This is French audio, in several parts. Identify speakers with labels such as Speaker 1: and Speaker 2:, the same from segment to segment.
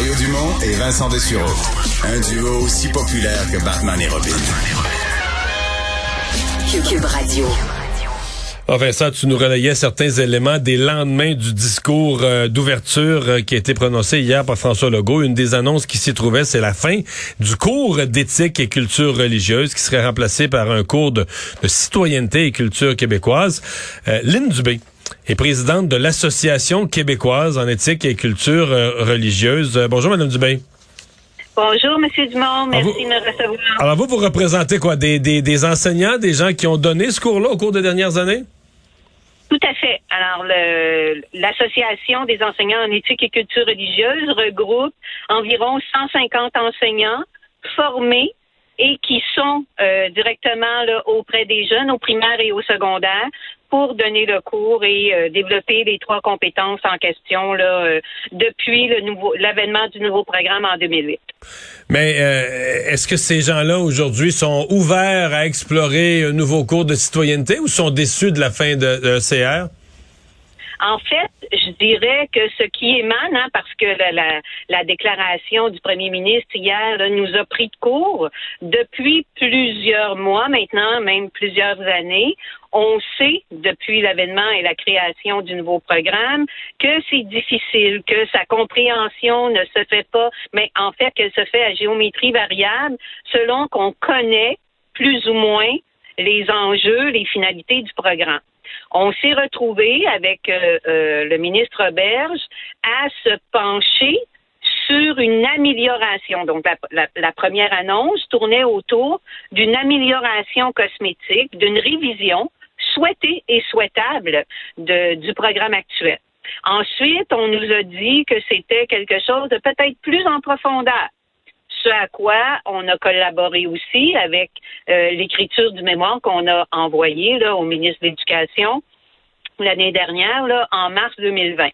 Speaker 1: Mario Dumont et Vincent Dessureau. Un duo aussi populaire que Batman et Robin.
Speaker 2: Cube Radio.
Speaker 3: Ah, Vincent, tu nous relayais certains éléments des lendemains du discours euh, d'ouverture euh, qui a été prononcé hier par François Legault. Une des annonces qui s'y trouvait, c'est la fin du cours d'éthique et culture religieuse qui serait remplacé par un cours de, citoyenneté et culture québécoise. Euh, Lynn Dubé est présidente de l'Association québécoise en éthique et culture religieuse. bonjour, Madame Dubé.
Speaker 4: Bonjour, Monsieur Dumont. Merci de me recevoir.
Speaker 3: Alors, vous, vous représentez quoi? Des, des, des enseignants, des gens qui ont donné ce cours-là au cours des dernières années?
Speaker 4: Tout à fait. Alors, l'Association des enseignants en éthique et culture religieuse regroupe environ 150 enseignants formés et qui sont euh, directement là, auprès des jeunes, au primaire et au secondaire, pour donner le cours et euh, développer les trois compétences en question là, euh, depuis le nouveau l'avènement du nouveau programme en 2008.
Speaker 3: Mais est-ce que ces gens-là aujourd'hui sont ouverts à explorer un nouveau cours de citoyenneté ou sont déçus de la fin de, de CR?
Speaker 4: En fait, je dirais que ce qui émane, hein, parce que la, la, déclaration du premier ministre hier nous a pris de court depuis plusieurs mois maintenant, même plusieurs années. On sait, depuis l'avènement et la création du nouveau programme, que c'est difficile, que sa compréhension ne se fait pas, mais en fait qu'elle se fait à géométrie variable selon qu'on connaît plus ou moins les enjeux, les finalités du programme. On s'est retrouvé avec euh, euh, le ministre Berge à se pencher sur une amélioration. Donc, la, première annonce tournait autour d'une amélioration cosmétique, d'une révision souhaitée et souhaitable du programme actuel. Ensuite, on nous a dit que c'était quelque chose de peut-être plus en profondeur ce à quoi on a collaboré aussi avec euh, l'écriture du mémoire qu'on a envoyé au ministre de l'Éducation l'année dernière, en mars 2020.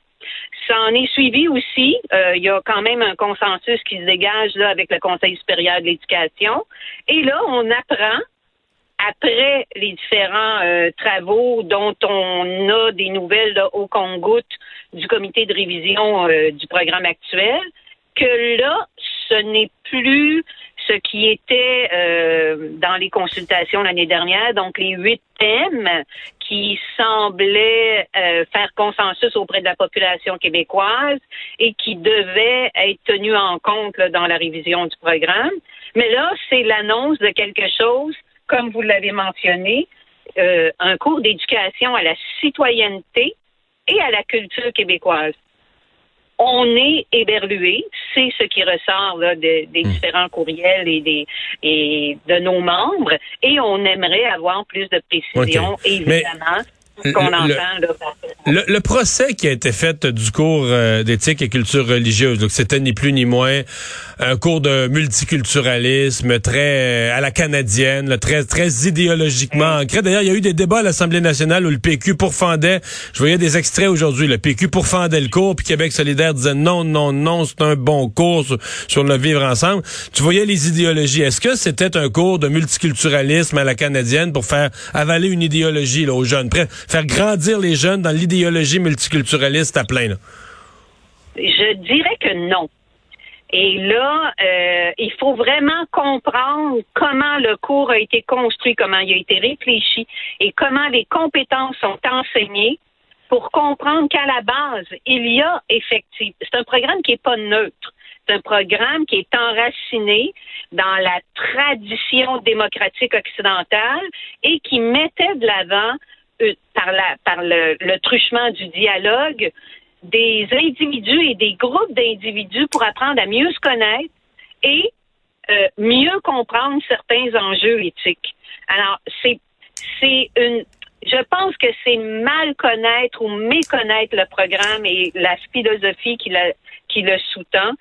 Speaker 4: Ça en est suivi aussi. Euh, il y a quand même un consensus qui se dégage avec le Conseil supérieur de l'éducation. Et là, on apprend, après les différents euh, travaux dont on a des nouvelles au compte du comité de révision du programme actuel, que là, ce n'est plus ce qui était euh, dans les consultations l'année dernière, donc les huit thèmes qui semblaient euh, faire consensus auprès de la population québécoise et qui devaient être tenus en compte dans la révision du programme. Mais là, c'est l'annonce de quelque chose, comme vous l'avez mentionné, euh, un cours d'éducation à la citoyenneté et à la culture québécoise on est éberlué, c'est ce qui ressort des hmm. différents courriels et des et de nos membres, et on aimerait avoir plus de précision, évidemment
Speaker 3: le, procès qui a été fait du cours euh, d'éthique et culture religieuse, donc c'était ni plus ni moins un cours de multiculturalisme très euh, à la canadienne, très très idéologiquement ancré. D'ailleurs, il y a eu des débats à l'Assemblée nationale où le PQ pourfendait. Je voyais des extraits aujourd'hui. Le PQ pourfendait le cours, puis Québec solidaire disait non, non, non, c'est un bon cours sur, le vivre ensemble. Tu voyais les idéologies. Est-ce que c'était un cours de multiculturalisme à la canadienne pour faire avaler une idéologie là, aux jeunes? Faire grandir les jeunes dans l'idéologie multiculturaliste à plein?
Speaker 4: Je dirais que non. Et là, euh, il faut vraiment comprendre comment le cours a été construit, comment il a été réfléchi et comment les compétences sont enseignées pour comprendre qu'à la base, il y a effectivement, c'est un programme qui n'est pas neutre. C'est un programme qui est enraciné dans la tradition démocratique occidentale et qui mettait de l'avant par, la, par le, truchement du dialogue des individus et des groupes d'individus pour apprendre à mieux se connaître et euh, mieux comprendre certains enjeux éthiques. Alors, c'est c'est une je pense que c'est mal connaître ou méconnaître le programme et la philosophie qui, qui le sous-tend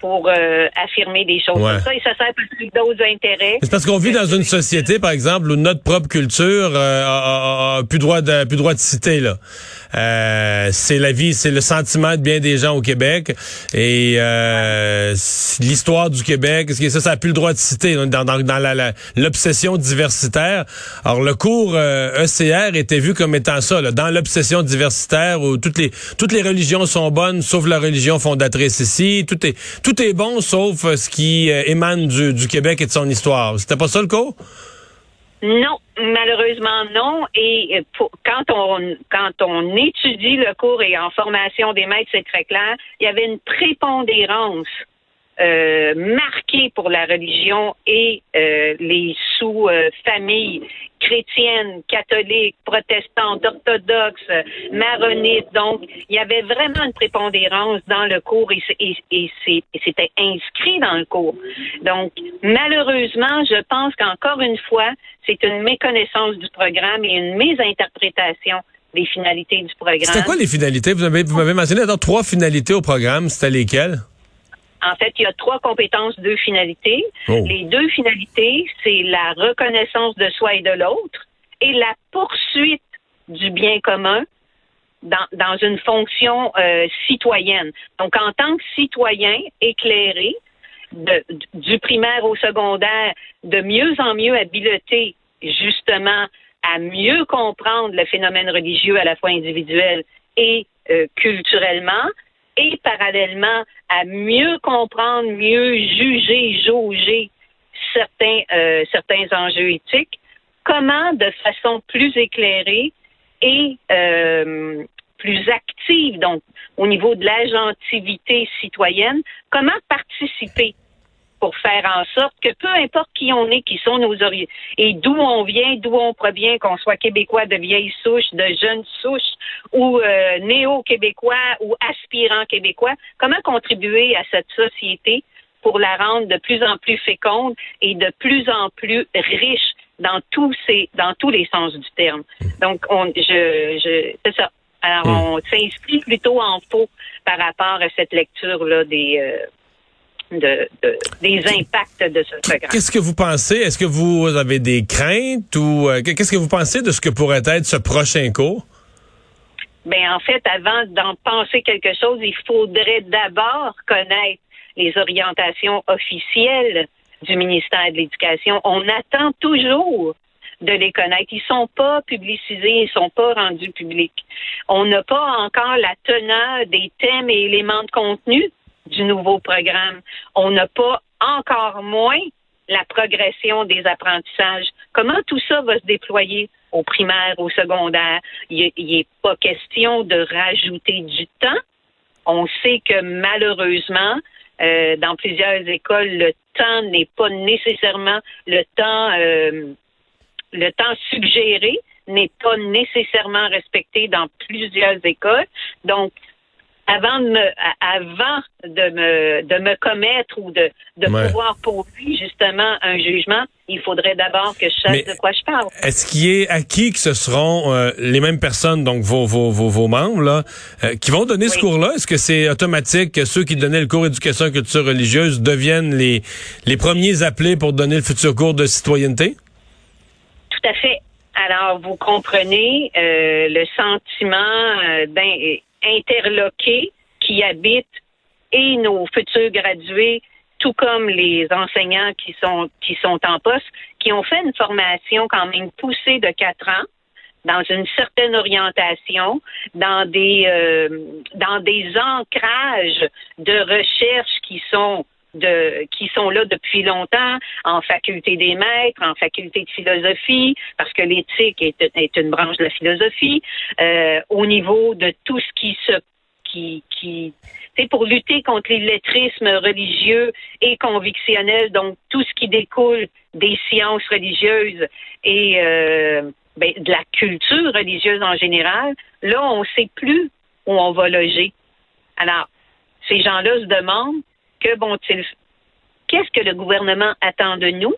Speaker 4: pour, euh, affirmer des choses comme ça et ça sert plus d'autres intérêts.
Speaker 3: C'est parce qu'on vit dans une société, par exemple, où notre propre culture euh, a, plus droit de plus droit de citer là. Euh, c'est la vie, c'est le sentiment de bien des gens au Québec. Et euh, l'histoire du Québec, est-ce que ça, ça a plus le droit de citer dans, dans, dans l'obsession diversitaire. Alors, le cours ECR e était vu comme étant ça, là, dans l'obsession diversitaire où toutes les toutes les religions sont bonnes, sauf la religion fondatrice ici. Tout est tout est bon, sauf ce qui émane du, du Québec et de son histoire. C'était pas ça le cas?
Speaker 4: Non, malheureusement non. Et quand on quand on étudie le cours et en formation des maîtres, c'est très clair, il y avait une prépondérance euh, marquée pour la religion et euh, les sous-familles chrétiennes, catholiques, protestantes, orthodoxes, maronites. Donc, il y avait vraiment une prépondérance dans le cours et, c'était inscrit dans le cours. Donc, malheureusement, je pense qu'encore une fois, c'est une méconnaissance du programme et une mésinterprétation des finalités du programme.
Speaker 3: C'était quoi les finalités? Vous m'avez mentionné trois finalités au programme. C'était lesquelles?
Speaker 4: En fait, il y a trois compétences, deux finalités. Oh. Les deux finalités, c'est la reconnaissance de soi et de l'autre et la poursuite du bien commun dans, dans une fonction euh, citoyenne. Donc, en tant que citoyen éclairé, de, du primaire au secondaire, de mieux en mieux habilité justement à mieux comprendre le phénomène religieux à la fois individuel et euh, culturellement, et parallèlement à mieux comprendre, mieux juger, jauger certains, euh, enjeux éthiques, comment de façon plus éclairée et euh, plus active, donc au niveau de l'agentivité citoyenne, comment participer pour faire en sorte que peu importe qui on est, qui sont nos origines, et d'où on vient, d'où on provient, qu'on soit québécois de vieille souche, de jeune souche, ou euh, néo-québécois, ou aspirant québécois, comment contribuer à cette société pour la rendre de plus en plus féconde et de plus en plus riche dans tous ces, dans tous les sens du terme? Donc, on, je, je, c'est ça. Alors, hmm. on s'inscrit plutôt en faux par rapport à cette lecture-là des, euh, de, des impacts de ce programme.
Speaker 3: Qu'est-ce que vous pensez? Est-ce que vous avez des craintes ou euh, qu'est-ce que vous pensez de ce que pourrait être ce prochain cours?
Speaker 4: Ben en fait, avant d'en penser quelque chose, il faudrait d'abord connaître les orientations officielles du ministère de l'Éducation. On attend toujours de les connaître. Ils sont pas publicisés, ils sont pas rendus publics. On n'a pas encore la teneur des thèmes et éléments de contenu du nouveau programme. On n'a pas encore moins la progression des apprentissages. Comment tout ça va se déployer au primaire, au secondaire? Il n'est pas question de rajouter du temps. On sait que malheureusement, euh, dans plusieurs écoles, le temps n'est pas nécessairement le temps, euh, le temps suggéré n'est pas nécessairement respecté dans plusieurs écoles. Donc, avant de me, avant de me, de me commettre ou de, de pouvoir pour lui justement un jugement, il faudrait d'abord que je sache de quoi je parle.
Speaker 3: Est-ce qu'il est acquis que ce seront euh, les mêmes personnes, donc vos, vos, vos, vos membres, là, euh, qui vont donner ce cours-là? Est-ce que c'est automatique que ceux qui donnaient le cours éducation et culture religieuse deviennent les, les premiers appelés pour donner le futur cours de citoyenneté?
Speaker 4: Tout à fait. Alors, vous comprenez euh, le sentiment d'un interloqués qui habitent et nos futurs gradués, tout comme les enseignants qui sont qui sont en poste, qui ont fait une formation quand même poussée de quatre ans dans une certaine orientation, dans des euh, dans des ancrages de recherche qui sont qui sont là depuis longtemps en faculté des maîtres, en faculté de philosophie, parce que l'éthique est, une branche de la philosophie, euh, au niveau de tout ce qui se qui, qui pour lutter contre l'illettrisme religieux et convictionnel, donc tout ce qui découle des sciences religieuses et euh, ben, de la culture religieuse en général, là, on ne sait plus où on va loger. Alors, ces gens-là se demandent que vont-ils Qu'est-ce que le gouvernement attend de nous?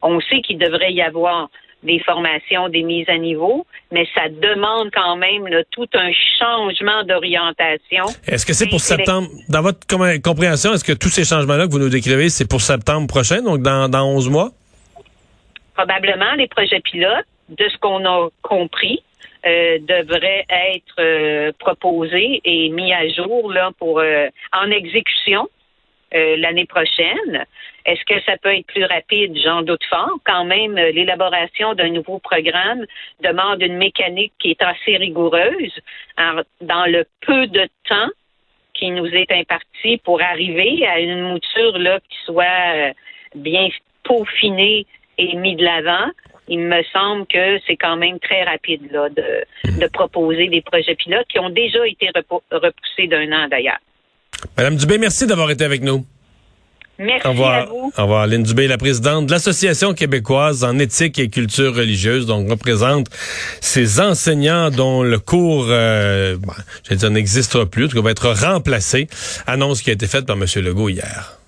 Speaker 4: On sait qu'il devrait y avoir des formations, des mises à niveau, mais ça demande quand même tout un changement d'orientation.
Speaker 3: Est-ce que c'est pour septembre, dans votre compréhension, est-ce que tous ces changements-là que vous nous décrivez, c'est pour septembre prochain, donc dans, dans 11 mois?
Speaker 4: Probablement, les projets pilotes, de ce qu'on a compris, euh, devrait être proposé et mis à jour là pour en exécution l'année prochaine. Est-ce que ça peut être plus rapide? J'en doute fort. Quand même, l'élaboration d'un nouveau programme demande une mécanique qui est assez rigoureuse. dans le peu de temps qui nous est imparti pour arriver à une mouture là qui soit bien peaufinée et mis de l'avant, il me semble que c'est quand même très rapide là, de, proposer des projets pilotes qui ont déjà été repoussés d'un an d'ailleurs.
Speaker 3: Madame Dubé, merci d'avoir été avec nous.
Speaker 4: Merci Au revoir. à vous.
Speaker 3: Au revoir. Lynn Dubé, la présidente de l'Association québécoise en éthique et culture religieuse, donc représente ces enseignants dont le cours, euh, dire, n'existera plus, qui va être remplacé. Annonce qui a été faite par M. Legault hier.